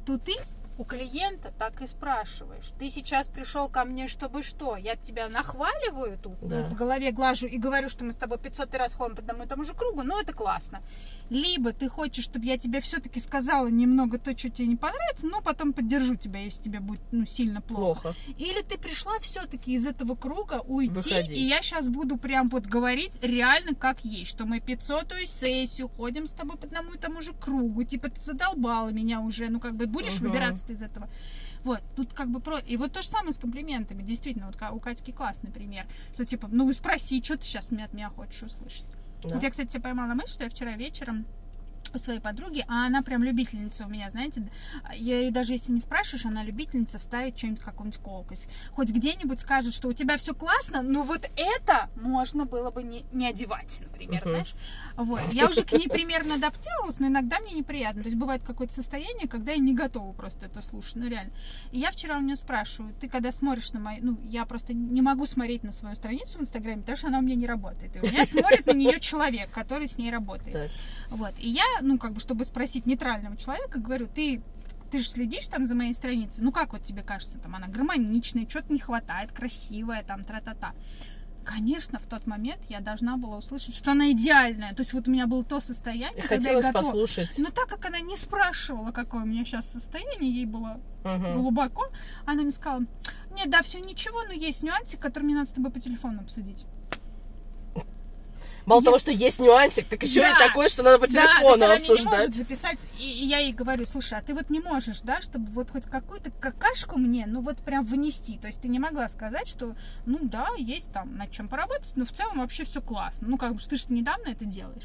то ты у клиента так и спрашиваешь. Ты сейчас пришел ко мне, чтобы что? Я тебя нахваливаю тут, Да. в голове глажу и говорю, что мы с тобой 500 раз ходим по одному и тому же кругу, ну это классно. Либо ты хочешь, чтобы я тебе все-таки сказала немного то, что тебе не понравится, но потом поддержу тебя, если тебе будет ну, сильно плохо. Плохо. Или ты пришла все-таки из этого круга уйти, Выходить. и я сейчас буду прям вот говорить реально как есть, что мы 500-ю сессию ходим с тобой по одному и тому же кругу, типа ты задолбала меня уже, ну как бы будешь Мгм. выбираться ты из этого. Вот, тут как бы про... И вот то же самое с комплиментами, действительно, вот у Катьки классный пример, что типа, ну спроси, что ты сейчас от меня хочешь услышать. Да. Вот я, кстати, себя поймала на мысль, что я вчера вечером у своей подруги, а она прям любительница у меня, знаете, я ее даже если не спрашиваешь, она любительница вставить что-нибудь, какую-нибудь колкость. Хоть где-нибудь скажет, что у тебя все классно, но вот это можно было бы не, не одевать, например, Мгм. знаешь. Вот. Я уже к ней примерно адаптировалась, но иногда мне неприятно. То есть бывает какое-то состояние, когда я не готова просто это слушать, ну реально. И я вчера у нее спрашиваю, ты когда смотришь на мою... Ну, я просто не могу смотреть на свою страницу в Инстаграме, потому что она у меня не работает. И у меня смотрит на нее человек, который с ней работает. Так. Вот. И я, ну, как бы, чтобы спросить нейтрального человека, говорю, ты ты же следишь там за моей страницей, ну как вот тебе кажется, там она гармоничная, что-то не хватает, красивая, там, тра-та-та. Конечно, в тот момент я должна была услышать, что она идеальная. То есть вот у меня было то состояние, когда я готова. послушать. Но так как она не спрашивала, какое у меня сейчас состояние, ей было Мгм. глубоко, она мне сказала, нет, да, все ничего, но есть нюансик, который мне надо с тобой по телефону обсудить. Мало Я- того, что есть нюансик, так еще Да. и такое, что надо по Да, то есть телефону она не обсуждать. может записать, и и я ей говорю, слушай, а ты вот не можешь, да, чтобы вот хоть какую-то какашку мне, ну вот прям внести, то есть ты не могла сказать, что, ну да, есть там над чем поработать, но в целом вообще все классно, ну как бы ты же недавно это делаешь.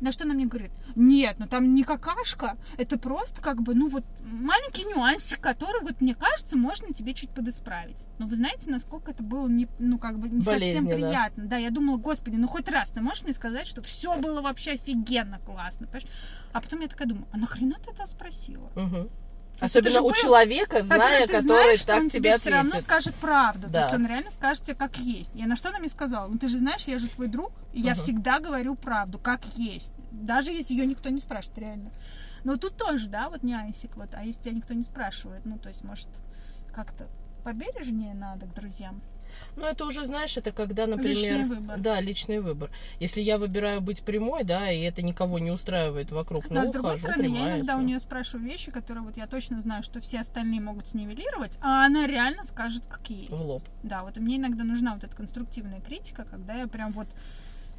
На что она мне говорит, нет, ну там не какашка, это просто как бы, ну вот маленький нюансик, который вот мне кажется, можно тебе чуть подисправить. Но вы знаете, насколько это было не, ну как бы не совсем приятно. Да, я думала, господи, ну хоть раз ты можешь мне сказать, что все было вообще офигенно классно, понимаешь? А потом я такая думаю, а нахрена ты это спросила? Мгм. То это Особенно у человека, Который зная, который знаешь, так он тебе все равно ответит. скажет правду. То Да. есть он реально скажет тебе как есть. И на что она мне сказала? Ну ты же знаешь, я же твой друг, и я всегда говорю правду, как есть. Даже если ее никто не спрашивает, реально. Но тут тоже, да, вот нюансик. Вот, а если тебя никто не спрашивает, ну то есть, может, как-то побережнее надо к друзьям. Ну, это уже, знаешь, это когда, Личный например... выбор. Да, личный выбор. Если я выбираю быть прямой, да, и это никого не устраивает вокруг, Но ну, с другой ухожу, стороны, я прямая, иногда у чё. нее спрашиваю вещи, которые вот я точно знаю, что все остальные могут снивелировать, а она реально скажет, как есть. В лоб. Да, вот мне иногда нужна вот эта конструктивная критика, когда я прям вот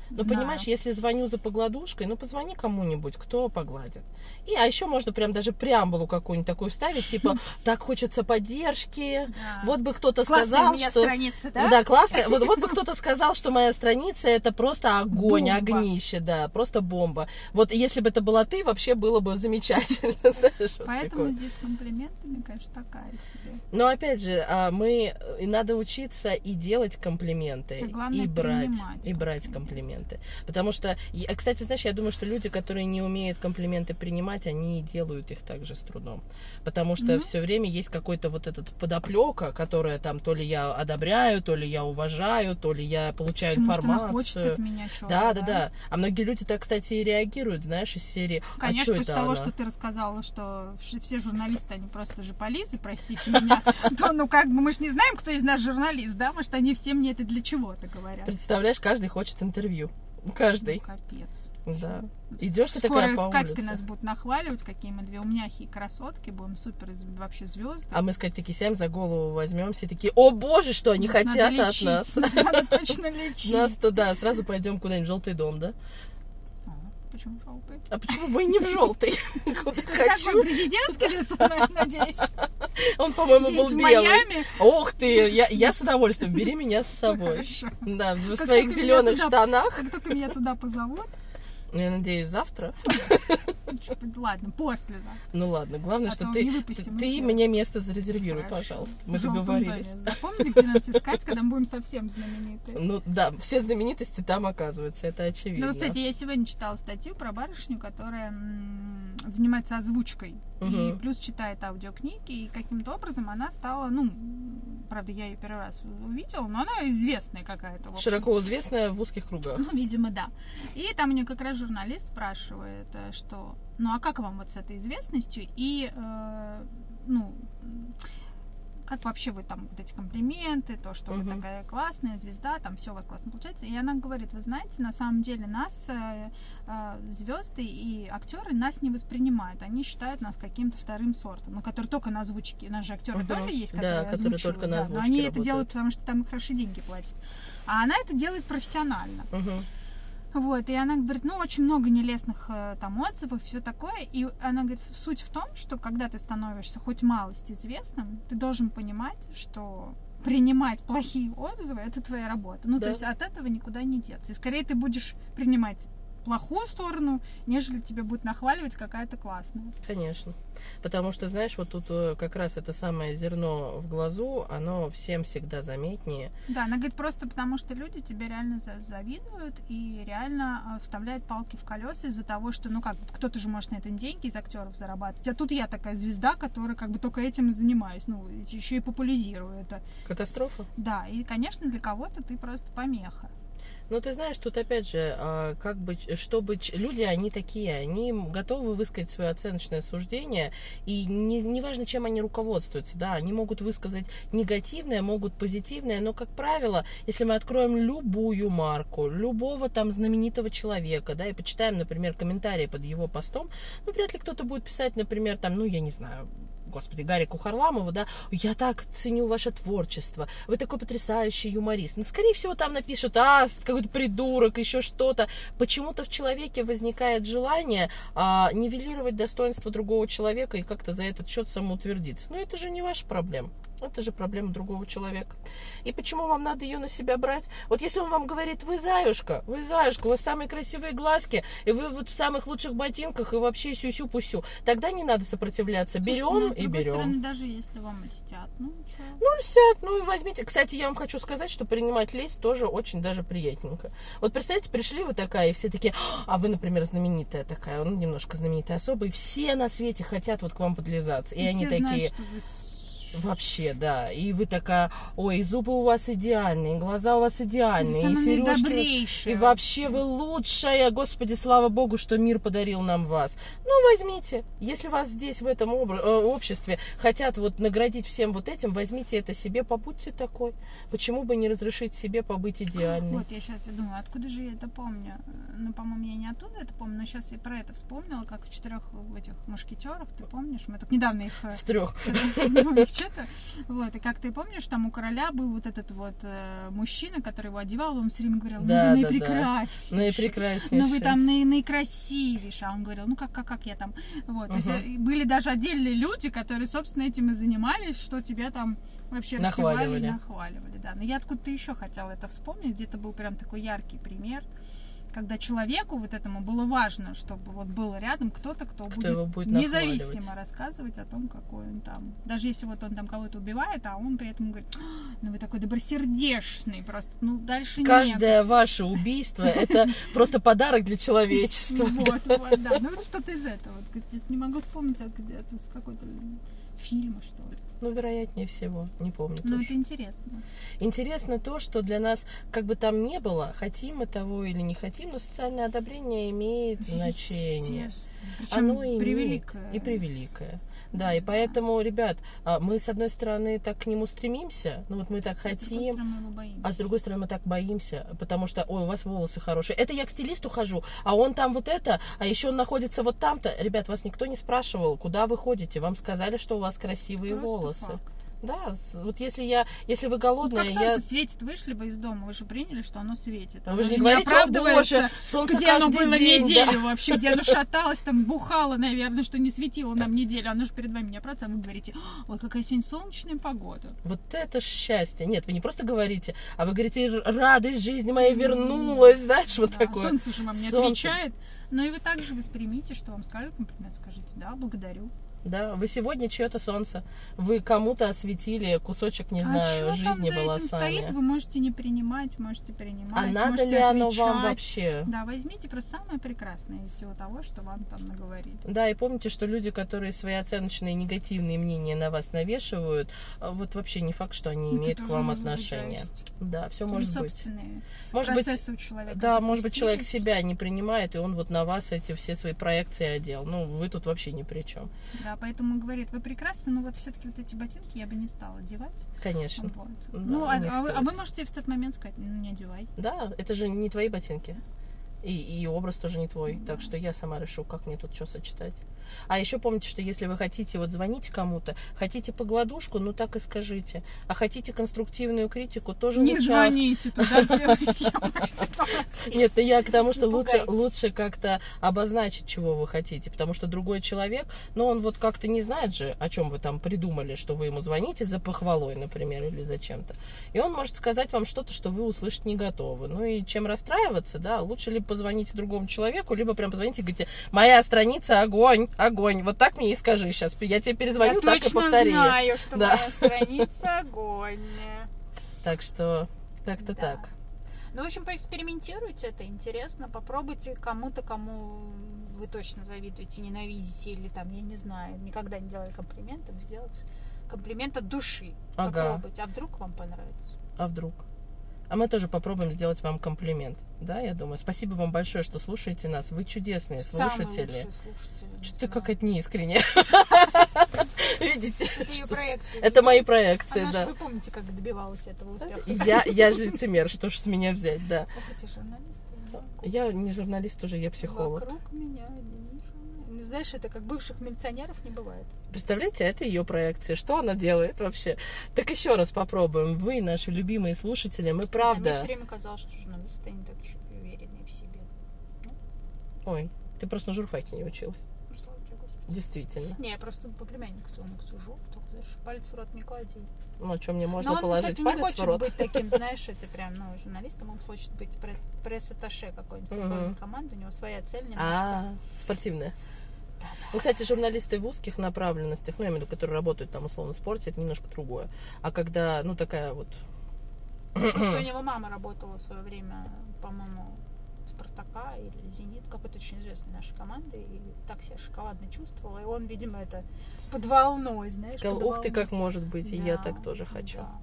Ну, знаю. понимаешь, если звоню за погладушкой, ну, позвони кому-нибудь, кто погладит. И, а еще можно прям даже преамбулу какую-нибудь такую вставить, типа, так хочется поддержки, Да. вот бы кто-то Классная сказал, что... страница, да? Да, классно. Вот, вот бы кто-то сказал, что моя страница это просто огонь, Бомба. огнище, да, просто бомба. Вот если бы это была ты, вообще было бы замечательно. знаешь, вот Поэтому такое. здесь комплиментами, конечно, такая себе. Но опять же, а, мы и надо учиться и делать комплименты, и брать, и брать комплименты. Потому что, а, кстати, знаешь, я думаю, что люди, которые не умеют комплименты принимать, они делают их также с трудом. Потому что Ну. все время есть какой-то вот этот подоплека, которая там то ли я одобряю, то ли я уважаю, то ли я получаю Почему информацию. меня чего Да, да, да. А многие люди так, кстати, и реагируют, знаешь, из серии. Конечно, а что после это того, она? что ты рассказала, что все журналисты, они просто же полисы, простите меня, то, ну, как бы, мы же не знаем, кто из нас журналист, да? Может, они все мне это для чего-то говорят. Представляешь, каждый хочет интервью. Ну, Каждый. капец. Да. Идешь ты Скоро такая по с Катькой улице. нас будут нахваливать, какие мы две умняхи и красотки, будем супер вообще звезды. А мы с такие сядем, за голову возьмемся и такие, о боже, что они Надо хотят от нас. Надо точно лечить. Нас туда, сразу пойдем куда-нибудь в желтый дом, да? Почему желтый? А почему бы и не в желтый? Куда Какой хочу. президентский лес, надеюсь? Он, по-моему, был белый. Ух ты, я, я с удовольствием, бери меня с собой. Хорошо. Да, в своих зеленых штанах. Как только меня туда позовут, Ну, я надеюсь, завтра. Ладно, после, да. Ну ладно, главное, А что то ты, ты, мне место зарезервируй, пожалуйста. Мы договорились. Запомни, где нас искать, когда мы будем совсем знаменитые. Ну да, все знаменитости там оказываются, это очевидно. Ну, кстати, я сегодня читала статью про барышню, которая занимается озвучкой. И плюс читает аудиокниги, и каким-то образом она стала, ну, правда, я ее первый раз увидела, но она известная какая-то. Широко известная в узких кругах. Ну, видимо, да. И там у нее как раз журналист спрашивает, э, что, ну, а как вам вот с этой известностью? И, э, ну, как вообще вы там вот эти комплименты, то, что вы Мгм. такая классная звезда, там все у вас классно получается. И она говорит, вы знаете, на самом деле нас э, звезды и актеры нас не воспринимают. Они считают нас каким-то вторым сортом, ну, который только на озвучке. У нас же актеры Мгм. тоже есть, Да, которые которые озвучивают, только на да, Но они это работают. делают, потому что там хорошие деньги платят. А она это делает профессионально. Мгм. Вот, и она говорит, ну, очень много нелестных э, там отзывов, все такое. И она говорит, суть в том, что когда ты становишься хоть малость известным, ты должен понимать, что принимать плохие отзывы это твоя работа. Ну, Да. то есть от этого никуда не деться. И скорее ты будешь принимать плохую сторону, нежели тебе будет нахваливать какая-то классная. Конечно. Потому что, знаешь, вот тут э, как раз это самое зерно в глазу, оно всем всегда заметнее. Да, она говорит, просто потому что люди тебе реально за- завидуют и реально э, вставляют палки в колеса из-за того, что, ну как, кто-то же может на этом деньги из актеров зарабатывать. А тут я такая звезда, которая как бы только этим и занимаюсь, ну, еще и популяризирую это. Катастрофа. Да, и, конечно, для кого-то ты просто помеха. Ну, ты знаешь, тут опять же, а, как бы, чтобы люди, они такие, они готовы высказать свое оценочное суждение, и не, неважно, чем они руководствуются, да, они могут высказать негативное, могут позитивное, но, как правило, если мы откроем любую марку, любого там знаменитого человека, да, и почитаем, например, комментарии под его постом, ну, вряд ли кто-то будет писать, например, там, ну, я не знаю, господи, Гарику Харламову, да, я так ценю ваше творчество, вы такой потрясающий юморист. Ну, скорее всего, там напишут, а, какой-то придурок, еще что-то. Почему-то в человеке возникает желание а, нивелировать достоинство другого человека и как-то за этот счет самоутвердиться. Но это же не ваша проблема. Это же проблема другого человека. И почему вам надо ее на себя брать? Вот если он вам говорит, вы заюшка, вы заюшка, у вас самые красивые глазки, и вы вот в самых лучших ботинках, и вообще сюсю-пусю, тогда не надо сопротивляться. Берем Слушайте, ну, с и другой берем. стороны, даже если вам льстят, ну, чё. Ну, льстят, ну и возьмите. Кстати, я вам хочу сказать, что принимать лесть тоже очень даже приятненько. Вот представьте, пришли вы такая, и все такие, а вы, например, знаменитая такая, ну, немножко знаменитая особа, и все на свете хотят вот к вам подлизаться. И, И они знают, такие, что вы вообще, да. И вы такая, ой, зубы у вас идеальные, глаза у вас идеальные, и сережки. наидобрейшая И вообще вы лучшая, Господи, слава Богу, что мир подарил нам вас. Ну, возьмите. Если вас здесь, в этом э, обществе, хотят вот наградить всем вот этим, возьмите это себе, побудьте такой. Почему бы не разрешить себе побыть идеальной? Вот, я сейчас думаю, откуда же я это помню? Ну, по-моему, я не оттуда это помню, но сейчас я про это вспомнила, как в четырех этих мушкетерах, ты помнишь? Мы только недавно их э, В трех. ну, что-то. Вот, и как ты помнишь, там у короля был вот этот вот э, мужчина, который его одевал, он все время говорил, ну Да, вы да, да. наипрекраснейший. Наипрекраснейший. Ну вы там наи- наикрасивейший. А он говорил, ну как, как, как я там. Вот, то есть э, были даже отдельные люди, которые, собственно, этим и занимались, что тебя там вообще Нахваливали. нахваливали. Да. Но я откуда-то еще хотела это вспомнить, где-то был прям такой яркий пример, когда человеку вот этому было важно, чтобы вот был рядом кто-то, кто, Кто будет, будет независимо рассказывать о том, какой он там. Даже если вот он там кого-то убивает, а он при этом говорит, «А, ну вы такой добросердечный, просто, ну дальше нет. Каждое ваше убийство это просто подарок для человечества. Вот, вот, да. Ну вот что-то из этого. Не могу вспомнить, от где-то с какой-то фильма, что ли. Ну, вероятнее всего, не помню. Ну, это интересно. Интересно то, что для нас, как бы там ни было, хотим мы того или не хотим, но социальное одобрение имеет значение. Причем Оно имеет превеликое. и превеликое. Да, и поэтому, ребят, а, мы с одной стороны так к нему стремимся, ну вот мы так С другой хотим, боимся. а с другой стороны мы так боимся, потому что, ой, у вас волосы хорошие. Это я к стилисту хожу, а он там вот это, а еще он находится вот там-то. Ребят, вас никто не спрашивал, куда вы ходите. Вам сказали, что у вас красивые Просто волосы. факт. Да, вот если я, если вы голодная, как я... солнце светит, вышли бы из дома, вы же приняли, что оно светит. Оно Вы же не говорите, о боже, солнце где оно было день, да. неделю вообще, где оно шаталось, там бухало, наверное, что не светило нам неделю. Оно же перед вами не оправдывается, а вы говорите, ой, какая сегодня солнечная погода. Вот это счастье. Нет, вы не просто говорите, а вы говорите, «Р- радость жизни моя вернулась, знаешь, вот Да, такое. Солнце же вам не Солнце. отвечает. Но и вы также воспримите, что вам сказали комплимент, скажите, да, благодарю. Да, вы сегодня чье-то солнце. Вы кому-то осветили кусочек, не а знаю, что там жизни была этим с вами. стоит, вы можете не принимать, можете принимать, А надо ли оно отвечать. вам вообще? Да, возьмите просто самое прекрасное из всего того, что вам там наговорили. Да, и помните, что люди, которые свои оценочные негативные мнения на вас навешивают, а, вот вообще не факт, что они Ну, имеют к вам отношение. Да, все Или может быть. Может быть, у человека да, может быть, человек себя не принимает, и он вот на вас эти все свои проекции одел. Ну, вы тут вообще ни при чем. Да, поэтому говорит, вы прекрасны, но вот все-таки вот эти ботинки я бы не стала одевать. Конечно. Вот. Да, ну, а, а вы, а вы можете в тот момент сказать, ну, не одевай. Да, это же не твои ботинки. И, и образ тоже не твой. Да. Так что я сама решу, как мне тут что сочетать. А еще помните, что если вы хотите вот звонить кому-то, хотите погладушку, ну так и скажите. А хотите конструктивную критику, тоже Не лучше... звоните туда. Нет, ну я к тому, что лучше, лучше как-то обозначить, чего вы хотите, потому что другой человек, ну он вот как-то не знает же, о чем вы там придумали, что вы ему звоните за похвалой, например, или за чем-то. И он может сказать вам что-то, что вы услышать не готовы. Ну и чем расстраиваться, да, лучше либо позвоните другому человеку, либо прям позвоните и говорите, моя страница огонь, огонь. Вот так мне и скажи сейчас. Я тебе перезвоню, Я так и точно повтори. знаю, что Да. моя страница огонь. Так что как-то Да. так. Ну, в общем, поэкспериментируйте, это интересно. Попробуйте кому-то, кому вы точно завидуете, ненавидите, или там, я не знаю, никогда не делали комплиментов, сделать комплимент от души. Ага. Попробуйте, а вдруг вам понравится. А вдруг? А мы тоже попробуем сделать вам комплимент. Да, я думаю. Спасибо вам большое, что слушаете нас. Вы чудесные Самый слушатели. Что-то знаю. какая-то неискренняя. Видите? Это мои проекции, да. вы помните, как добивалась этого успеха. Я, же лицемер, что ж с меня взять, да. Я не журналист уже, я психолог. Вокруг меня. Знаешь, это как бывших милиционеров не бывает. Представляете, это ее проекция. Что она делает вообще? Так еще раз попробуем. Вы, наши любимые слушатели, мы Мне правда... все время казалось, что журналисты не так уж и уверенные в себе. Ой, ты просто на журфаке не училась. Ну, слава тебе, Господи. Действительно. Не, я просто по племяннику своему сужу, только знаешь, палец в рот не клади. Ну, что мне можно Но он, положить кстати, не палец хочет в рот? быть таким, знаешь, это прям, ну, журналистом, он хочет быть пре- пресс-атташе какой-нибудь футбольной команды, у него своя цель немножко. А, спортивная. Ну, кстати, журналисты в узких направленностях, ну, я имею в виду, которые работают там, условно, в спорте, это немножко другое. А когда, ну, такая вот... Просто у него мама работала в свое время, по-моему, Спартака или Зенит, какой-то очень известной нашей команды, и так себя шоколадно чувствовала. И он, видимо, это под волной, знаешь. Сказал, ух ты, как может быть, и я так тоже хочу. да.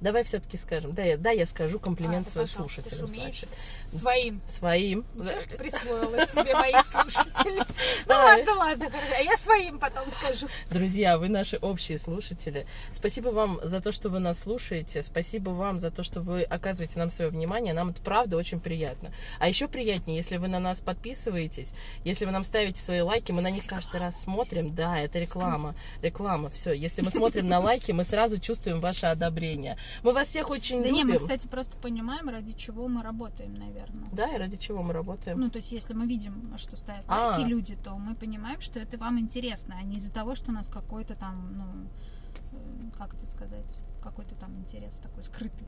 Давай все-таки скажем, да, я, да, я скажу комплимент А, своим слушателям. значит. Своим. Своим. Ничего, что присвоила себе моих слушателей. Ну ладно, ладно. А я своим потом скажу. Друзья, вы наши общие слушатели. Спасибо вам за то, что вы нас слушаете. Спасибо вам за то, что вы оказываете нам свое внимание. Нам это правда очень приятно. А еще приятнее, если вы на нас подписываетесь, если вы нам ставите свои лайки, мы на них каждый раз смотрим. Да, это реклама. Реклама, все. Если мы смотрим на лайки, мы сразу чувствуем ваше одобрение. Мы вас всех очень Да не, любим. мы, кстати, просто понимаем, ради чего мы работаем, наверное. Да, и ради чего мы работаем. Ну, то есть, если мы видим, что ставят А. лайки люди, то мы понимаем, что это вам интересно, а не из-за того, что у нас какой-то там, ну, э, как это сказать, какой-то там интерес такой скрытый.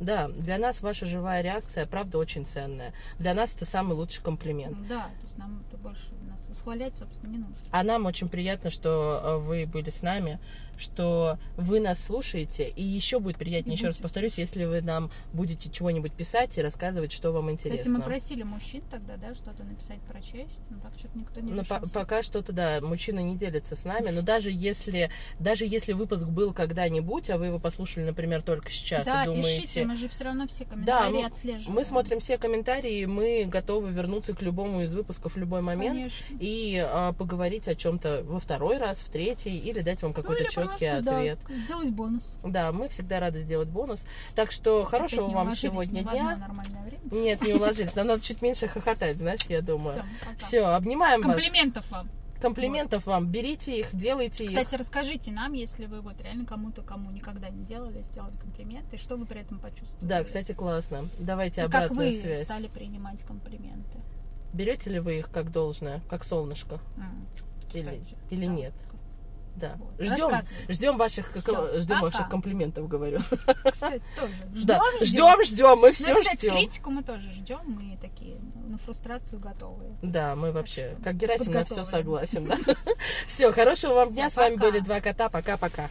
Да, для нас ваша живая реакция, правда, очень ценная. Для нас это самый лучший комплимент. Да, то есть нам это больше нас восхвалять, собственно, не нужно. А нам очень приятно, что э, вы были с нами, что вы нас слушаете. И еще будет приятнее, И еще раз будете повторюсь, если вы нам будете чего-нибудь писать и рассказывать, что вам Кстати, интересно. мы просили мужчин тогда, да, что-то написать про честь, но так что-то никто не Но по- решился. пока что-то, да, мужчина не делится с нами, но даже если, даже если выпуск был когда-нибудь, а вы его послушали, например, только сейчас да, и думаете... пишите, мы же все равно все комментарии мы- отслеживаем. Мы смотрим все комментарии, мы готовы вернуться к любому из выпусков в любой момент. Конечно. и а, поговорить о чем-то во второй раз, в третий, или дать вам какой-то Ну, четкий просто, да, ответ. сделать бонус. Да. мы всегда рады сделать бонус. Так что хорошего Опять не вам сегодня дня. Нет, не уложились. Нам надо чуть меньше хохотать, знаешь, я думаю. Все, обнимаем вас. Комплиментов вам. Комплиментов вам, берите их, делайте их. Кстати, расскажите нам, если вы вот реально кому-то, кому никогда не делали, сделали комплименты, что вы при этом почувствовали. Да, кстати, классно. Давайте как обратную вы связь. стали принимать комплименты. Берете ли вы их как должное, как солнышко? Или, кстати, или да. нет? Да. Вот. Ждем, ждем ваших, Всё, ждем ваших комплиментов, говорю. Кстати, тоже. Да. Ждем, Ждем, ждем, мы Ну, все кстати, ждем. критику мы тоже ждем, мы такие ну, на фрустрацию готовые. Да, мы вообще, как Герасим, на все согласен. Да? Все, хорошего вам дня. С вами были два кота. Пока-пока.